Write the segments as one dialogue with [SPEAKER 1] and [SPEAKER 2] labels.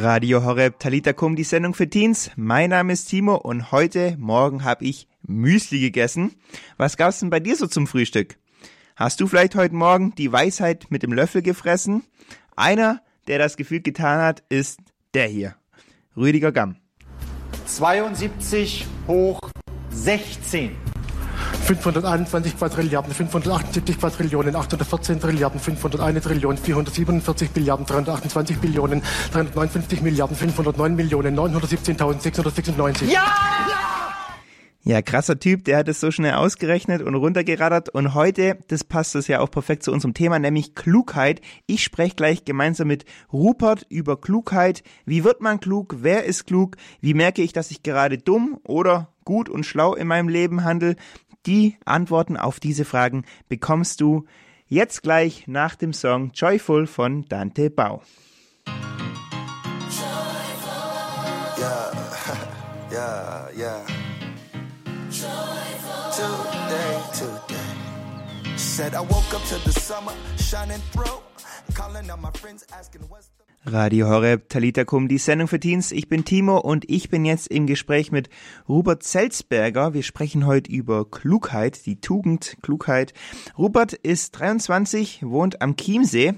[SPEAKER 1] Radio Horeb Talita Kum, die Sendung für Teens. Mein Name ist Timo und heute Morgen habe ich Müsli gegessen. Was gab's denn bei dir so zum Frühstück? Hast du vielleicht heute Morgen die Weisheit mit dem Löffel gefressen? Einer, der das Gefühl getan hat, ist der hier. Rüdiger Gamm.
[SPEAKER 2] 72 hoch 16.
[SPEAKER 3] 521 Quadrilliarden, 578 Quadrillionen, 814 Trilliarden, 501 Trillion, 447 Milliarden, 328 Billionen, 359 Milliarden, 509 Millionen, 917.696.
[SPEAKER 2] Ja!
[SPEAKER 1] Ja, krasser Typ, der hat es so schnell ausgerechnet und runtergeraddert. Und heute, das passt das ja auch perfekt zu unserem Thema, nämlich Klugheit. Ich spreche gleich gemeinsam mit Rupert über Klugheit. Wie wird man klug? Wer ist klug? Wie merke ich, dass ich gerade dumm oder gut und schlau in meinem Leben handle? Die Antworten auf diese Fragen bekommst du jetzt gleich nach dem Song Joyful von Dante Bau.
[SPEAKER 4] Said I woke up to the summer shining through. Calling on my friends asking what's the
[SPEAKER 1] Radio Horeb Talita Kum, die Sendung für Teens. Ich bin Timo und ich bin jetzt im Gespräch mit Robert Zelzberger. Wir sprechen heute über Klugheit, die Tugend Klugheit. Robert ist 23, wohnt am Chiemsee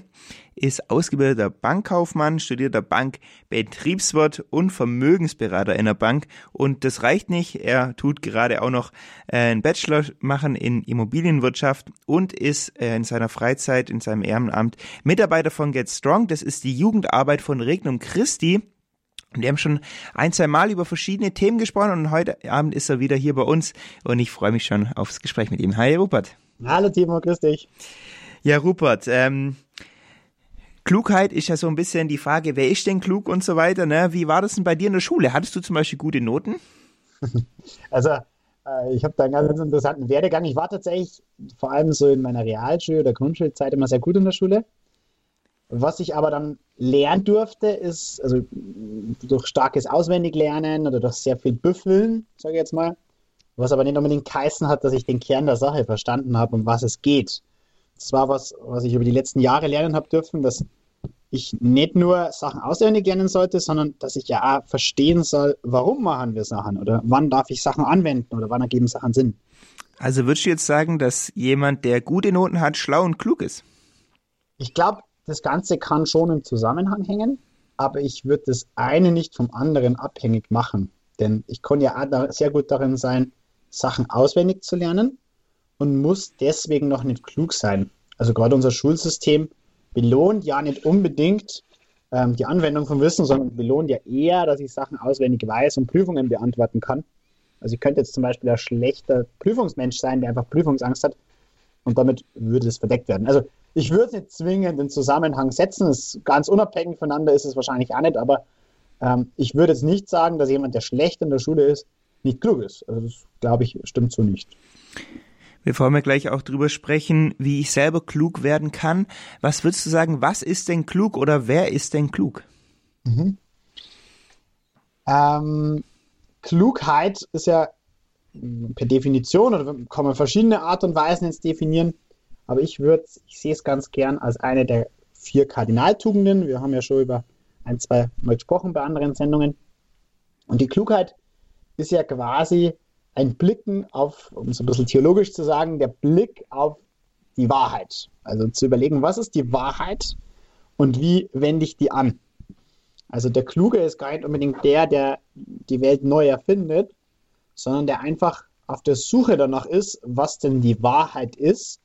[SPEAKER 1] ist ausgebildeter Bankkaufmann, studierter Bankbetriebswirt und Vermögensberater in der Bank. Und das reicht nicht. Er tut gerade auch noch äh, einen Bachelor machen in Immobilienwirtschaft und ist äh, in seiner Freizeit, in seinem Ehrenamt Mitarbeiter von Get Strong. Das ist die Jugendarbeit von Regnum Christi. Wir haben schon ein, zwei Mal über verschiedene Themen gesprochen und heute Abend ist er wieder hier bei uns und ich freue mich schon aufs Gespräch mit ihm. Hi Rupert.
[SPEAKER 5] Hallo Timo, grüß dich.
[SPEAKER 1] Ja, Rupert, ähm, Klugheit ist ja so ein bisschen die Frage, wer ist denn klug und so weiter. Ne? Wie war das denn bei dir in der Schule? Hattest du zum Beispiel gute Noten?
[SPEAKER 5] Also äh, ich habe da einen ganz interessanten Werdegang. Ich war tatsächlich vor allem so in meiner Realschule oder Grundschulzeit immer sehr gut in der Schule. Was ich aber dann lernen durfte, ist, also durch starkes Auswendiglernen oder durch sehr viel Büffeln, sage ich jetzt mal, was aber nicht unbedingt geheißen hat, dass ich den Kern der Sache verstanden habe, um was es geht. Das war was, was ich über die letzten Jahre lernen habe dürfen, dass ich nicht nur Sachen auswendig lernen sollte, sondern dass ich ja auch verstehen soll, warum machen wir Sachen oder wann darf ich Sachen anwenden oder wann ergeben Sachen Sinn.
[SPEAKER 1] Also würdest du jetzt sagen, dass jemand, der gute Noten hat, schlau und klug ist?
[SPEAKER 5] Ich glaube, das Ganze kann schon im Zusammenhang hängen, aber ich würde das eine nicht vom anderen abhängig machen. Denn ich kann ja auch sehr gut darin sein, Sachen auswendig zu lernen und muss deswegen noch nicht klug sein. Also gerade unser Schulsystem belohnt ja nicht unbedingt ähm, die Anwendung von Wissen, sondern belohnt ja eher, dass ich Sachen auswendig weiß und Prüfungen beantworten kann. Also ich könnte jetzt zum Beispiel ein schlechter Prüfungsmensch sein, der einfach Prüfungsangst hat und damit würde es verdeckt werden. Also ich würde es nicht zwingend in Zusammenhang setzen, ist ganz unabhängig voneinander ist es wahrscheinlich auch nicht, aber ähm, ich würde jetzt nicht sagen, dass jemand, der schlecht in der Schule ist, nicht klug ist. Also das glaube ich stimmt so nicht.
[SPEAKER 1] Bevor wir gleich auch drüber sprechen, wie ich selber klug werden kann, was würdest du sagen, was ist denn klug oder wer ist denn klug?
[SPEAKER 5] Mhm. Ähm, Klugheit ist ja per Definition oder kann man verschiedene Art und Weisen jetzt definieren, aber ich würde, ich sehe es ganz gern als eine der vier Kardinaltugenden. Wir haben ja schon über ein, zwei Mal gesprochen bei anderen Sendungen. Und die Klugheit ist ja quasi ein Blicken auf, um es ein bisschen theologisch zu sagen, der Blick auf die Wahrheit. Also zu überlegen, was ist die Wahrheit und wie wende ich die an. Also der Kluge ist gar nicht unbedingt der, der die Welt neu erfindet, sondern der einfach auf der Suche danach ist, was denn die Wahrheit ist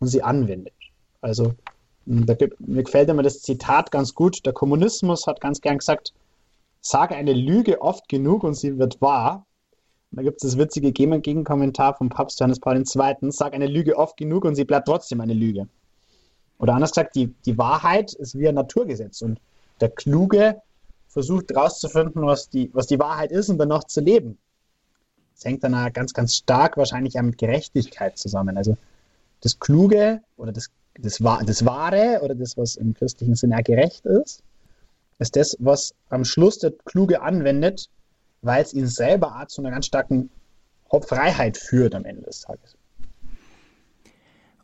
[SPEAKER 5] und sie anwendet. Also da gibt, mir gefällt immer das Zitat ganz gut. Der Kommunismus hat ganz gern gesagt, sage eine Lüge oft genug und sie wird wahr. Da gibt es das witzige Gegenkommentar vom Papst Johannes Paul II. Sag eine Lüge oft genug und sie bleibt trotzdem eine Lüge. Oder anders gesagt, die, die Wahrheit ist wie ein Naturgesetz und der Kluge versucht herauszufinden, was die, was die Wahrheit ist und danach zu leben. Das hängt dann ganz, ganz stark wahrscheinlich auch mit Gerechtigkeit zusammen. Also das Kluge oder das, das, das Wahre oder das, was im christlichen Sinne gerecht ist, ist das, was am Schluss der Kluge anwendet, weil es ihn selber zu einer ganz starken Freiheit führt am Ende des Tages.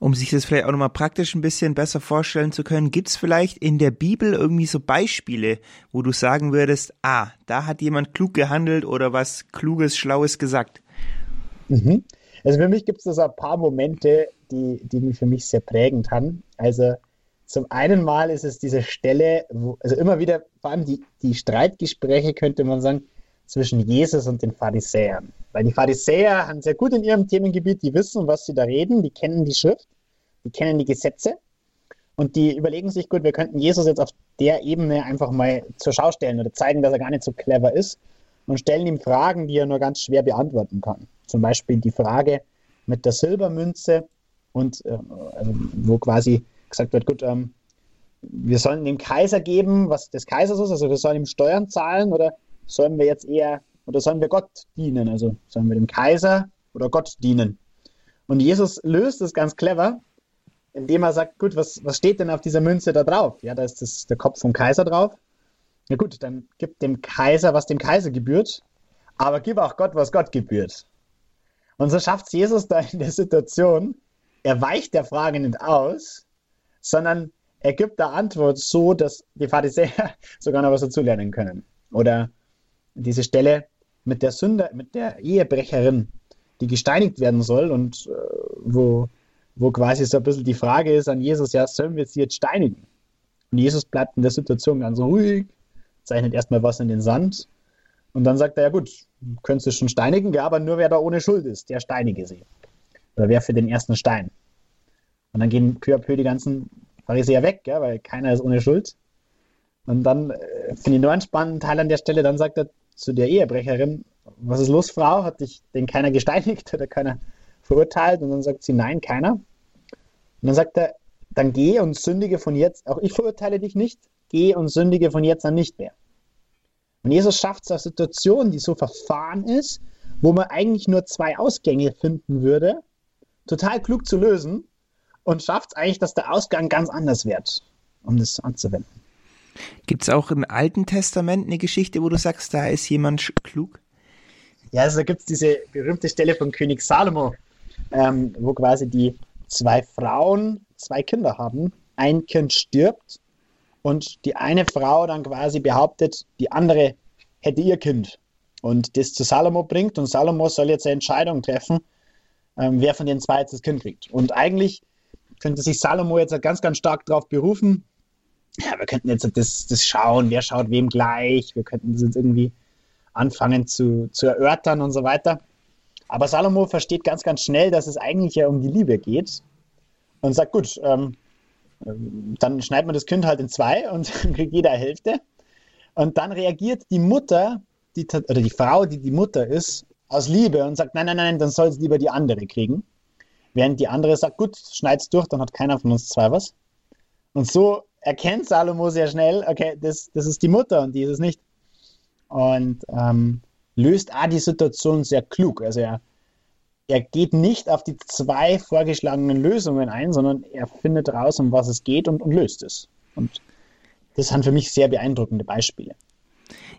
[SPEAKER 1] Um sich das vielleicht auch nochmal praktisch ein bisschen besser vorstellen zu können, gibt es vielleicht in der Bibel irgendwie so Beispiele, wo du sagen würdest, ah, da hat jemand klug gehandelt oder was Kluges, Schlaues gesagt?
[SPEAKER 5] Mhm. Also für mich gibt es da so ein paar Momente, die, die für mich sehr prägend haben. Also zum einen mal ist es diese Stelle, wo, also immer wieder, vor allem die, die Streitgespräche, könnte man sagen, zwischen Jesus und den Pharisäern. Weil die Pharisäer haben sehr gut in ihrem Themengebiet, die wissen, was sie da reden, die kennen die Schrift, die kennen die Gesetze und die überlegen sich, gut, wir könnten Jesus jetzt auf der Ebene einfach mal zur Schau stellen oder zeigen, dass er gar nicht so clever ist und stellen ihm Fragen, die er nur ganz schwer beantworten kann. Zum Beispiel die Frage mit der Silbermünze und äh, also wo quasi gesagt wird, gut, ähm, wir sollen dem Kaiser geben, was des Kaisers ist, also wir sollen ihm Steuern zahlen oder sollen wir jetzt eher, oder sollen wir Gott dienen? Also sollen wir dem Kaiser oder Gott dienen? Und Jesus löst es ganz clever, indem er sagt, gut, was, was steht denn auf dieser Münze da drauf? Ja, da ist das, der Kopf vom Kaiser drauf. Ja gut, dann gib dem Kaiser, was dem Kaiser gebührt, aber gib auch Gott, was Gott gebührt. Und so schafft es Jesus da in der Situation, er weicht der Frage nicht aus, sondern er gibt der Antwort so, dass die Pharisäer sogar noch was dazulernen können. Oder diese Stelle mit der Sünder, mit der Ehebrecherin, die gesteinigt werden soll und äh, wo, wo quasi so ein bisschen die Frage ist an Jesus, ja, sollen wir sie jetzt steinigen? Und Jesus bleibt in der Situation ganz ruhig, zeichnet erstmal was in den Sand und dann sagt er, ja gut, könntest du schon steinigen, ja, aber nur wer da ohne Schuld ist, der steinige sie. Oder wer für den ersten Stein. Und dann gehen peu à peu die ganzen Pharisäer weg, ja, weil keiner ist ohne Schuld. Und dann äh, finde ich nur einen spannenden Teil an der Stelle, dann sagt er zu der Ehebrecherin, was ist los, Frau? Hat dich denn keiner gesteinigt oder keiner verurteilt? Und dann sagt sie, nein, keiner. Und dann sagt er, dann geh und sündige von jetzt, auch ich verurteile dich nicht, geh und sündige von jetzt an nicht mehr. Und Jesus schafft es aus Situationen, die so verfahren ist, wo man eigentlich nur zwei Ausgänge finden würde, total klug zu lösen und schafft es eigentlich, dass der Ausgang ganz anders wird, um das anzuwenden.
[SPEAKER 1] Gibt es auch im Alten Testament eine Geschichte, wo du sagst, da ist jemand klug?
[SPEAKER 5] Ja, also da gibt es diese berühmte Stelle von König Salomo, ähm, wo quasi die zwei Frauen zwei Kinder haben. Ein Kind stirbt und die eine Frau dann quasi behauptet, die andere hätte ihr Kind und das zu Salomo bringt und Salomo soll jetzt eine Entscheidung treffen, ähm, wer von den zwei jetzt das Kind kriegt. Und eigentlich könnte sich Salomo jetzt ganz, ganz stark darauf berufen. Ja, wir könnten jetzt das, das schauen, wer schaut wem gleich, wir könnten das jetzt irgendwie anfangen zu, zu erörtern und so weiter. Aber Salomo versteht ganz, ganz schnell, dass es eigentlich ja um die Liebe geht und sagt, gut, ähm, dann schneidet man das Kind halt in zwei und kriegt jeder Hälfte. Und dann reagiert die Mutter, die, oder die Frau, die die Mutter ist, aus Liebe und sagt, nein, nein, nein, dann soll es lieber die andere kriegen. Während die andere sagt, gut, schneid's durch, dann hat keiner von uns zwei was. Und so erkennt Salomo sehr schnell, okay, das, das ist die Mutter und die ist es nicht. Und ähm, löst auch die Situation sehr klug. Also er, er geht nicht auf die zwei vorgeschlagenen Lösungen ein, sondern er findet raus, um was es geht und, und löst es. Und das sind für mich sehr beeindruckende Beispiele.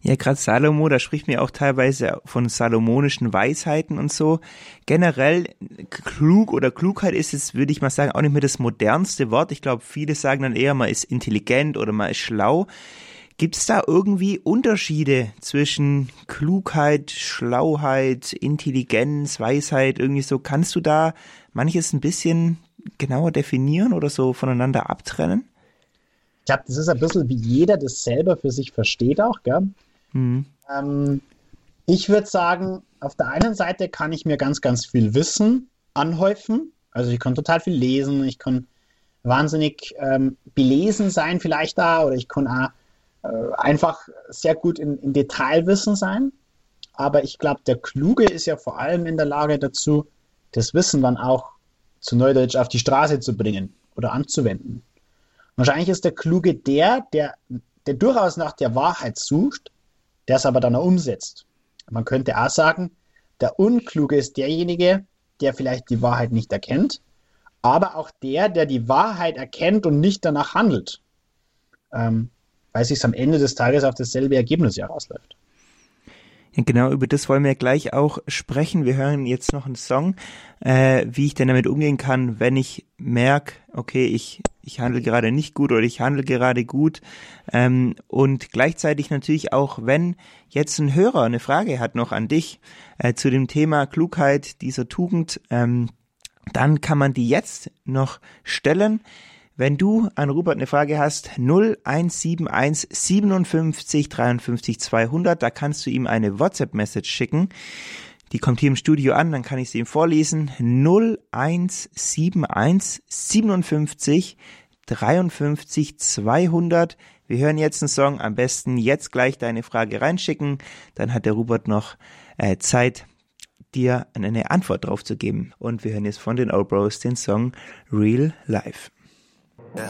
[SPEAKER 1] Ja, gerade Salomo, da spricht mir auch teilweise von salomonischen Weisheiten und so. Generell klug oder Klugheit ist es, würde ich mal sagen, auch nicht mehr das modernste Wort. Ich glaube, viele sagen dann eher, man ist intelligent oder man ist schlau. Gibt es da irgendwie Unterschiede zwischen Klugheit, Schlauheit, Intelligenz, Weisheit, irgendwie so? Kannst du da manches ein bisschen genauer definieren oder so voneinander abtrennen?
[SPEAKER 5] Ich glaube, das ist ein bisschen wie jeder das selber für sich versteht auch, gell? Mhm. Ähm, ich würde sagen, auf der einen Seite kann ich mir ganz, ganz viel Wissen anhäufen. Also ich kann total viel lesen, ich kann wahnsinnig ähm, belesen sein vielleicht da oder ich kann auch äh, einfach sehr gut in, in Detailwissen sein. Aber ich glaube, der Kluge ist ja vor allem in der Lage dazu, das Wissen dann auch zu Neudeutsch auf die Straße zu bringen oder anzuwenden. Wahrscheinlich ist der Kluge der, der, der durchaus nach der Wahrheit sucht, der es aber dann auch umsetzt. Man könnte auch sagen, der Unkluge ist derjenige, der vielleicht die Wahrheit nicht erkennt, aber auch der, der die Wahrheit erkennt und nicht danach handelt, ähm, weil sich am Ende des Tages auf dasselbe Ergebnis herausläuft.
[SPEAKER 1] Genau, über das wollen wir gleich auch sprechen. Wir hören jetzt noch einen Song, äh, wie ich denn damit umgehen kann, wenn ich merke, okay, ich, ich handle gerade nicht gut oder ich handle gerade gut. Ähm, und gleichzeitig natürlich auch, wenn jetzt ein Hörer eine Frage hat noch an dich äh, zu dem Thema Klugheit dieser Tugend, ähm, dann kann man die jetzt noch stellen. Wenn du an Rupert eine Frage hast, 0171 57 53 200, da kannst du ihm eine WhatsApp-Message schicken. Die kommt hier im Studio an, dann kann ich sie ihm vorlesen. 0171 57 53 200. Wir hören jetzt einen Song. Am besten jetzt gleich deine Frage reinschicken. Dann hat der Rupert noch äh, Zeit, dir eine Antwort drauf zu geben. Und wir hören jetzt von den Old Bros den Song Real Life.
[SPEAKER 4] Ja.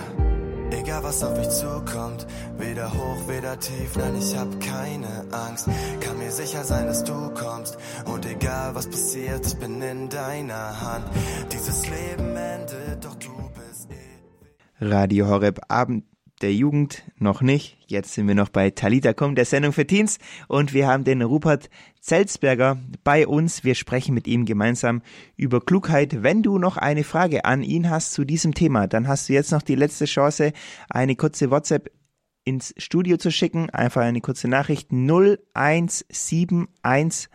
[SPEAKER 4] Egal was auf mich zukommt, weder hoch, weder tief, nein, ich hab keine Angst. Kann mir sicher sein, dass du kommst. Und egal was passiert, ich bin in deiner Hand. Dieses Leben endet, doch du bist eh.
[SPEAKER 1] Radio Horeb Abend der Jugend noch nicht. Jetzt sind wir noch bei Talita Kum, der Sendung für Teens. Und wir haben den Rupert Zelzberger bei uns. Wir sprechen mit ihm gemeinsam über Klugheit. Wenn du noch eine Frage an ihn hast zu diesem Thema, dann hast du jetzt noch die letzte Chance, eine kurze WhatsApp ins Studio zu schicken. Einfach eine kurze Nachricht 0171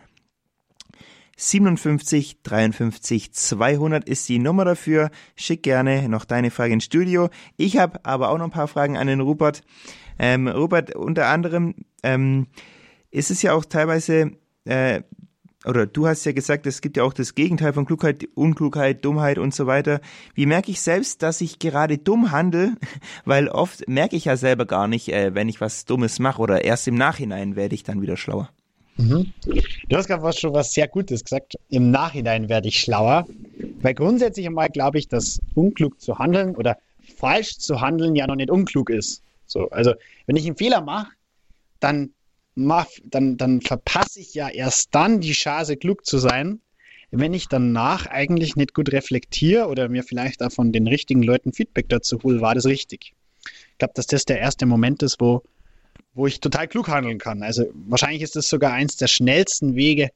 [SPEAKER 1] 57 53 200 ist die Nummer dafür. Schick gerne noch deine Frage ins Studio. Ich habe aber auch noch ein paar Fragen an den Rupert. Ähm, Rupert, unter anderem ähm, ist es ja auch teilweise, äh, oder du hast ja gesagt, es gibt ja auch das Gegenteil von Klugheit, Unklugheit, Dummheit und so weiter. Wie merke ich selbst, dass ich gerade dumm handle? Weil oft merke ich ja selber gar nicht, äh, wenn ich was Dummes mache oder erst im Nachhinein werde ich dann wieder schlauer.
[SPEAKER 5] Mhm. Du hast gerade schon was sehr Gutes gesagt. Im Nachhinein werde ich schlauer. Weil grundsätzlich einmal glaube ich, dass unklug zu handeln oder falsch zu handeln ja noch nicht unklug ist. So, also wenn ich einen Fehler mache, dann, mach, dann, dann verpasse ich ja erst dann die Chance, klug zu sein, wenn ich danach eigentlich nicht gut reflektiere oder mir vielleicht auch von den richtigen Leuten Feedback dazu hole, war das richtig. Ich glaube, dass das der erste Moment ist, wo wo ich total klug handeln kann. Also wahrscheinlich ist es sogar eins der schnellsten Wege,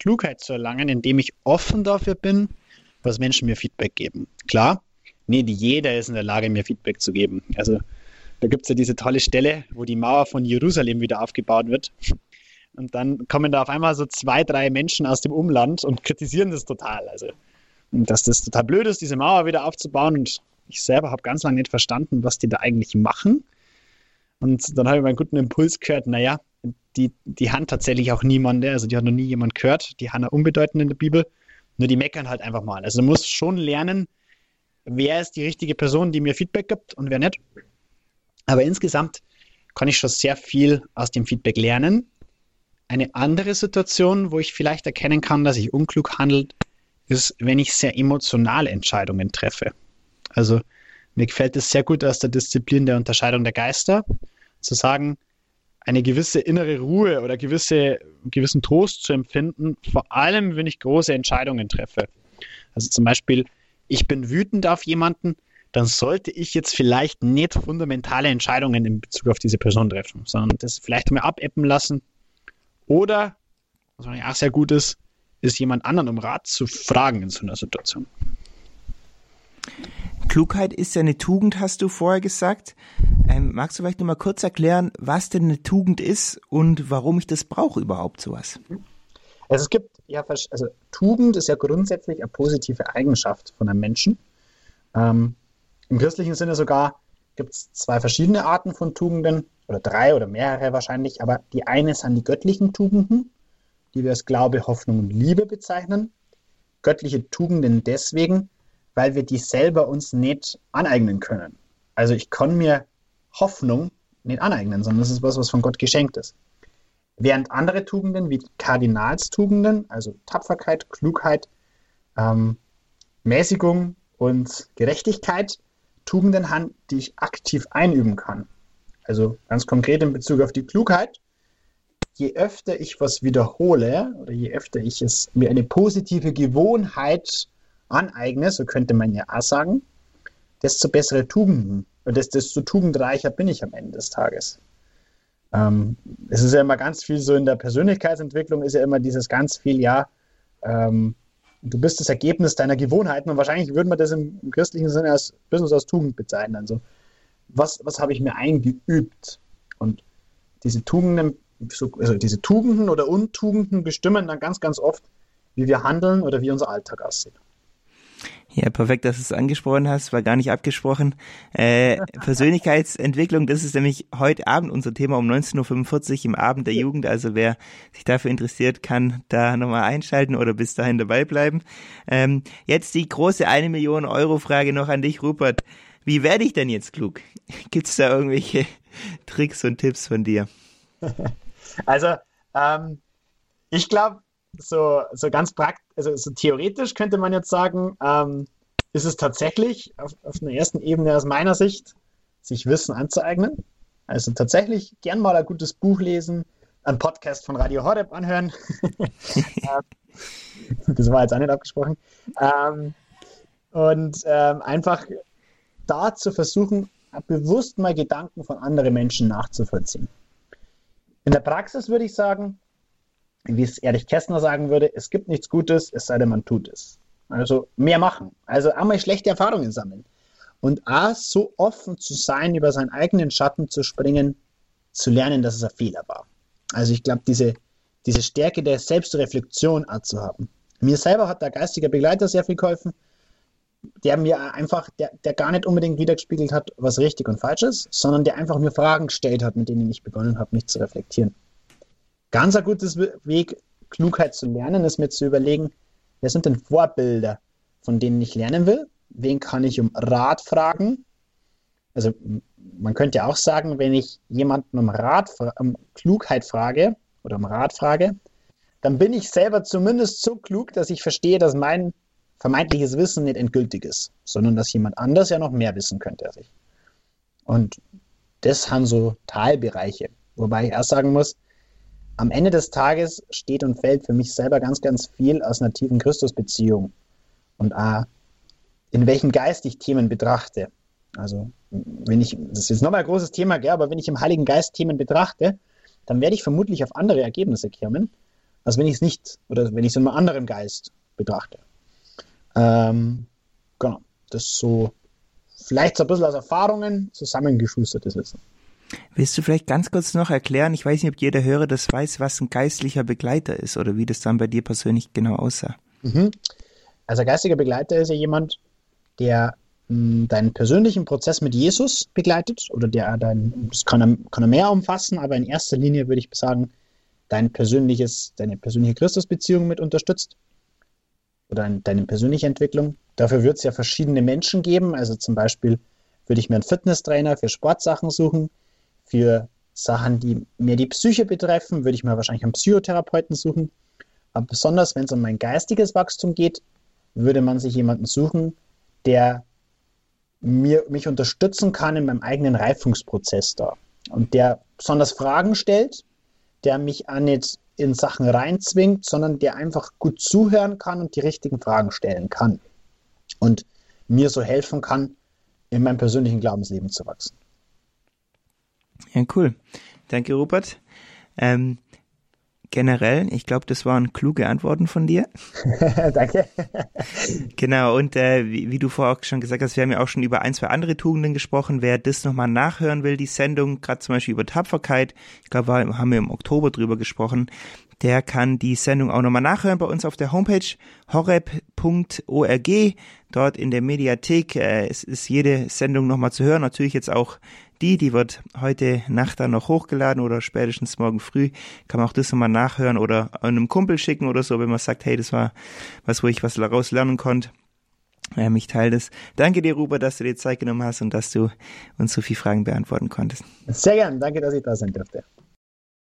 [SPEAKER 5] Klugheit zu erlangen, indem ich offen dafür bin, was Menschen mir Feedback geben. Klar, nicht jeder ist in der Lage, mir Feedback zu geben. Also da gibt es ja diese tolle Stelle, wo die Mauer von Jerusalem wieder aufgebaut wird. Und dann kommen da auf einmal so zwei, drei Menschen aus dem Umland und kritisieren das total. Also, dass das total blöd ist, diese Mauer wieder aufzubauen. Und ich selber habe ganz lange nicht verstanden, was die da eigentlich machen. Und dann habe ich meinen guten Impuls gehört, naja, die, die haben tatsächlich auch niemanden, also die hat noch nie jemand gehört, die haben unbedeutend in der Bibel, nur die meckern halt einfach mal. Also du musst schon lernen, wer ist die richtige Person, die mir Feedback gibt und wer nicht. Aber insgesamt kann ich schon sehr viel aus dem Feedback lernen. Eine andere Situation, wo ich vielleicht erkennen kann, dass ich unklug handelt, ist, wenn ich sehr emotionale Entscheidungen treffe. Also mir gefällt es sehr gut aus der Disziplin der Unterscheidung der Geister, zu sagen, eine gewisse innere Ruhe oder gewisse, gewissen Trost zu empfinden, vor allem wenn ich große Entscheidungen treffe. Also zum Beispiel, ich bin wütend auf jemanden, dann sollte ich jetzt vielleicht nicht fundamentale Entscheidungen in Bezug auf diese Person treffen, sondern das vielleicht mal abäppen lassen. Oder, was auch sehr gut ist, ist jemand anderen um Rat zu fragen in so einer Situation.
[SPEAKER 1] Klugheit ist ja eine Tugend, hast du vorher gesagt. Ähm, magst du vielleicht noch mal kurz erklären, was denn eine Tugend ist und warum ich das brauche überhaupt sowas?
[SPEAKER 5] Also es gibt ja, also Tugend ist ja grundsätzlich eine positive Eigenschaft von einem Menschen. Ähm, Im christlichen Sinne sogar gibt es zwei verschiedene Arten von Tugenden oder drei oder mehrere wahrscheinlich, aber die eine sind die göttlichen Tugenden, die wir als Glaube, Hoffnung und Liebe bezeichnen. Göttliche Tugenden deswegen, weil wir die selber uns nicht aneignen können. Also ich kann mir Hoffnung nicht aneignen, sondern das ist was, was von Gott geschenkt ist. Während andere Tugenden wie Kardinalstugenden, also Tapferkeit, Klugheit, ähm, Mäßigung und Gerechtigkeit, Tugenden haben, die ich aktiv einüben kann. Also ganz konkret in Bezug auf die Klugheit. Je öfter ich was wiederhole oder je öfter ich es mir eine positive Gewohnheit aneigne, so könnte man ja auch sagen, desto bessere Tugenden und desto tugendreicher bin ich am Ende des Tages. Ähm, es ist ja immer ganz viel so in der Persönlichkeitsentwicklung, ist ja immer dieses ganz viel, ja, ähm, du bist das Ergebnis deiner Gewohnheiten und wahrscheinlich würde man das im, im christlichen Sinne als Business als Tugend bezeichnen. Also, was, was habe ich mir eingeübt? Und diese Tugenden, also diese Tugenden oder Untugenden bestimmen dann ganz, ganz oft, wie wir handeln oder wie unser Alltag aussieht.
[SPEAKER 1] Ja, perfekt, dass du es angesprochen hast, war gar nicht abgesprochen. Äh, Persönlichkeitsentwicklung, das ist nämlich heute Abend unser Thema um 19.45 Uhr im Abend der Jugend. Also wer sich dafür interessiert, kann da nochmal einschalten oder bis dahin dabei bleiben. Ähm, jetzt die große eine Million Euro Frage noch an dich, Rupert. Wie werde ich denn jetzt klug? Gibt es da irgendwelche Tricks und Tipps von dir?
[SPEAKER 5] Also, ähm, ich glaube, so, so ganz praktisch, also so theoretisch könnte man jetzt sagen, ähm, ist es tatsächlich auf, auf einer ersten Ebene aus meiner Sicht, sich Wissen anzueignen. Also tatsächlich gern mal ein gutes Buch lesen, einen Podcast von Radio Horeb anhören. das war jetzt auch nicht abgesprochen. Ähm, und ähm, einfach da zu versuchen, bewusst mal Gedanken von anderen Menschen nachzuvollziehen. In der Praxis würde ich sagen, wie es Erich Kästner sagen würde, es gibt nichts Gutes, es sei denn, man tut es. Also mehr machen. Also einmal schlechte Erfahrungen sammeln. Und A, so offen zu sein, über seinen eigenen Schatten zu springen, zu lernen, dass es ein Fehler war. Also ich glaube, diese, diese Stärke der Selbstreflexion zu haben. Mir selber hat der geistige Begleiter sehr viel geholfen, der mir einfach, der, der gar nicht unbedingt wiedergespiegelt hat, was richtig und falsch ist, sondern der einfach mir Fragen gestellt hat, mit denen ich begonnen habe, mich zu reflektieren. Ganz ein gutes Weg, Klugheit zu lernen, ist mir zu überlegen, wer sind denn Vorbilder, von denen ich lernen will? Wen kann ich um Rat fragen? Also man könnte ja auch sagen, wenn ich jemanden um Rat, um Klugheit frage oder um Rat frage, dann bin ich selber zumindest so klug, dass ich verstehe, dass mein vermeintliches Wissen nicht endgültig ist, sondern dass jemand anders ja noch mehr wissen könnte als ich. Und das sind so Teilbereiche. Wobei ich erst sagen muss, am Ende des Tages steht und fällt für mich selber ganz, ganz viel aus einer tiefen Christusbeziehung und A, in welchem Geist ich Themen betrachte. Also, wenn ich, das ist jetzt nochmal ein großes Thema, gell, aber wenn ich im Heiligen Geist Themen betrachte, dann werde ich vermutlich auf andere Ergebnisse kommen, als wenn ich es nicht, oder wenn ich es in einem anderen Geist betrachte. Ähm, genau, das ist so, vielleicht so ein bisschen aus Erfahrungen zusammengeschustertes Wissen.
[SPEAKER 1] Willst du vielleicht ganz kurz noch erklären, ich weiß nicht, ob jeder Hörer das weiß, was ein geistlicher Begleiter ist oder wie das dann bei dir persönlich genau aussah?
[SPEAKER 5] Mhm. Also ein geistiger Begleiter ist ja jemand, der mh, hm, deinen persönlichen Prozess mit Jesus begleitet oder der dein, das kann er, kann er mehr umfassen, aber in erster Linie würde ich sagen, dein persönliches, deine persönliche Christusbeziehung mit unterstützt oder deine persönliche Entwicklung. Dafür wird es ja verschiedene Menschen geben. Also zum Beispiel würde ich mir einen Fitnesstrainer für Sportsachen suchen. Für Sachen, die mehr die Psyche betreffen, würde ich mir wahrscheinlich einen Psychotherapeuten suchen. Aber besonders, wenn es um mein geistiges Wachstum geht, würde man sich jemanden suchen, der mir, mich unterstützen kann in meinem eigenen Reifungsprozess da. Und der besonders Fragen stellt, der mich auch nicht in Sachen reinzwingt, sondern der einfach gut zuhören kann und die richtigen Fragen stellen kann. Und mir so helfen kann, in meinem persönlichen Glaubensleben zu wachsen.
[SPEAKER 1] Ja, cool. Danke, Rupert. Ähm, generell, ich glaube, das waren kluge Antworten von dir.
[SPEAKER 5] Danke.
[SPEAKER 1] genau, und äh, wie, wie, du vorher auch schon gesagt hast, wir haben ja auch schon über ein, zwei andere Tugenden gesprochen. Wer das nochmal nachhören will, die Sendung, gerade zum Beispiel über Tapferkeit, ich glaube, haben wir im Oktober drüber gesprochen, der kann die Sendung auch nochmal nachhören bei uns auf der Homepage horeb.org. Dort in der Mediathek äh, es ist jede Sendung nochmal zu hören. Natürlich jetzt auch die, die wird heute Nacht dann noch hochgeladen oder spätestens morgen früh. Kann man auch das nochmal nachhören oder einem Kumpel schicken oder so, wenn man sagt, hey, das war was, wo ich was daraus lernen konnte. Ähm, ich teile das. Danke dir, Ruber, dass du dir Zeit genommen hast und dass du uns so viele Fragen beantworten konntest.
[SPEAKER 5] Sehr gern. Danke, dass ich da sein durfte.